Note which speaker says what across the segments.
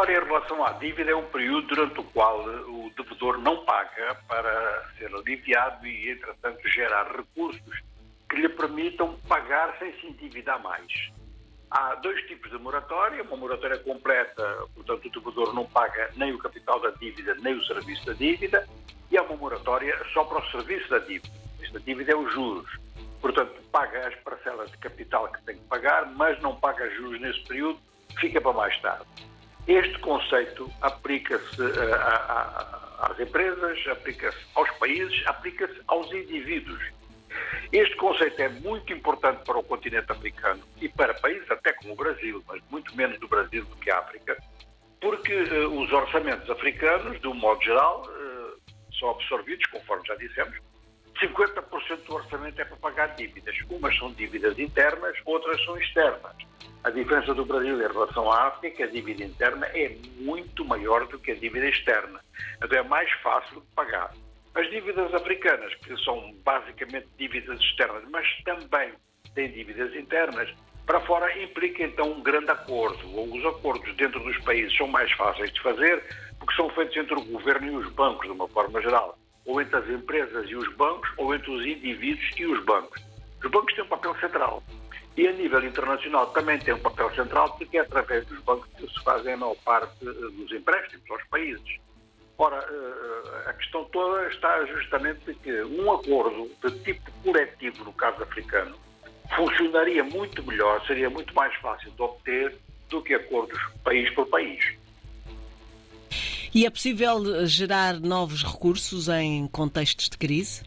Speaker 1: moratória em relação à dívida é um período durante o qual o devedor não paga para ser aliviado e, entretanto, gerar recursos que lhe permitam pagar sem se endividar mais. Há dois tipos de moratória, uma moratória completa, portanto o devedor não paga nem o capital da dívida, nem o serviço da dívida, e há uma moratória só para o serviço da dívida. Esta dívida é os juros. Portanto, paga as parcelas de capital que tem que pagar, mas não paga juros nesse período, fica para mais tarde. Este conceito aplica-se uh, às empresas, aplica-se aos países, aplica-se aos indivíduos. Este conceito é muito importante para o continente africano e para países até como o Brasil, mas muito menos do Brasil do que a África, porque uh, os orçamentos africanos, de um modo geral, uh, são absorvidos, conforme já dissemos, 50% do orçamento é para pagar dívidas. Umas são dívidas internas, outras são externas. A diferença do Brasil em relação à África é que a dívida interna é muito maior do que a dívida externa. Então é mais fácil de pagar. As dívidas africanas, que são basicamente dívidas externas, mas também têm dívidas internas, para fora implica então um grande acordo. Os acordos dentro dos países são mais fáceis de fazer porque são feitos entre o governo e os bancos, de uma forma geral. Ou entre as empresas e os bancos, ou entre os indivíduos e os bancos. Os bancos têm um papel central. E a nível internacional também tem um papel central porque é através dos bancos que se fazem a maior parte eh, dos empréstimos aos países. Ora, eh, a questão toda está justamente que um acordo de tipo coletivo, no caso africano, funcionaria muito melhor, seria muito mais fácil de obter do que acordos país por país.
Speaker 2: E é possível gerar novos recursos em contextos de crise?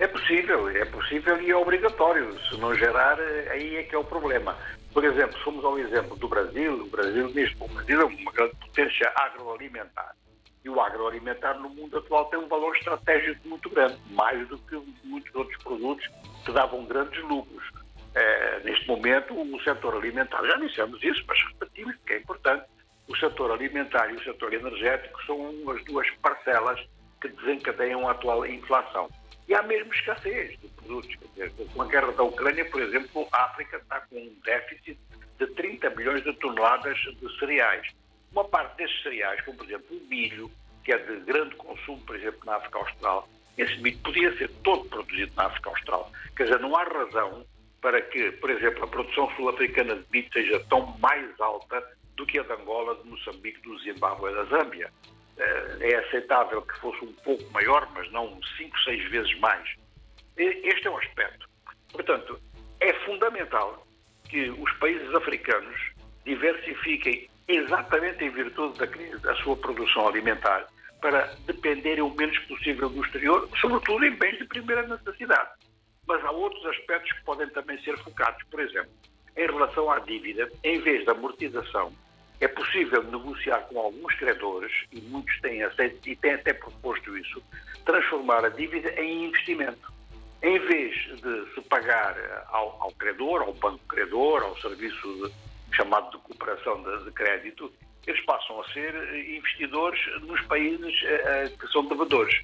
Speaker 1: É possível, é possível e é obrigatório. Se não gerar, aí é que é o problema. Por exemplo, somos ao exemplo do Brasil. O Brasil, mesmo, o Brasil é uma grande potência agroalimentar. E o agroalimentar no mundo atual tem um valor estratégico muito grande, mais do que muitos outros produtos que davam grandes lucros. É, neste momento, o setor alimentar, já dissemos isso, mas repetimos, porque é importante, o setor alimentar e o setor energético são as duas parcelas que desencadeiam a atual inflação. E há mesmo escassez de produtos. Com a guerra da Ucrânia, por exemplo, a África está com um déficit de 30 milhões de toneladas de cereais. Uma parte desses cereais, como por exemplo o milho, que é de grande consumo, por exemplo, na África Austral, esse milho podia ser todo produzido na África Austral. Quer dizer, não há razão para que, por exemplo, a produção sul-africana de milho seja tão mais alta do que a de Angola, de Moçambique, do Zimbábue e da Zâmbia. Eh, é aceitável que fosse um pouco maior, mas não cinco, seis vezes mais. Este é o aspecto. Portanto, é fundamental que os países africanos diversifiquem exatamente em virtude da crise, a sua produção alimentar, para dependerem o menos possível do exterior, sobretudo em bens de primeira necessidade. Mas há outros aspectos que podem também ser focados. Por exemplo, em relação à dívida, em vez da amortização, é possível negociar com alguns credores, e muitos têm aceito e têm até proposto isso, transformar a dívida em investimento. Em vez de se pagar ao, ao credor, ao banco credor, ao serviço de, chamado de cooperação de, de, crédito, eles passam a ser eh, investidores nos países uh, que são devedores.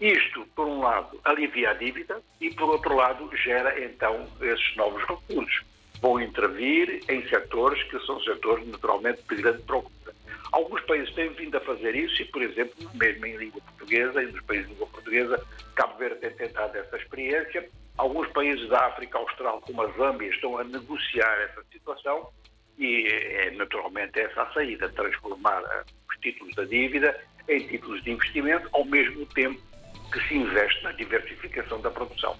Speaker 1: Isto, por um lado, alivia a dívida e, por outro lado, gera então esses novos recursos. Vão intervir em setores que são setores naturalmente de grande procura. Alguns países têm vindo a fazer isso e, por exemplo, mesmo em língua portuguesa, e nos países de língua portuguesa, Cabo Verde tem tentado essa experiência. Alguns países da África Austral, como a Zâmbia, estão a negociar essa situação e é naturalmente essa a saída, transformar eh, os títulos da dívida em títulos de investimento, ao mesmo tempo que se investe na diversificação da produção.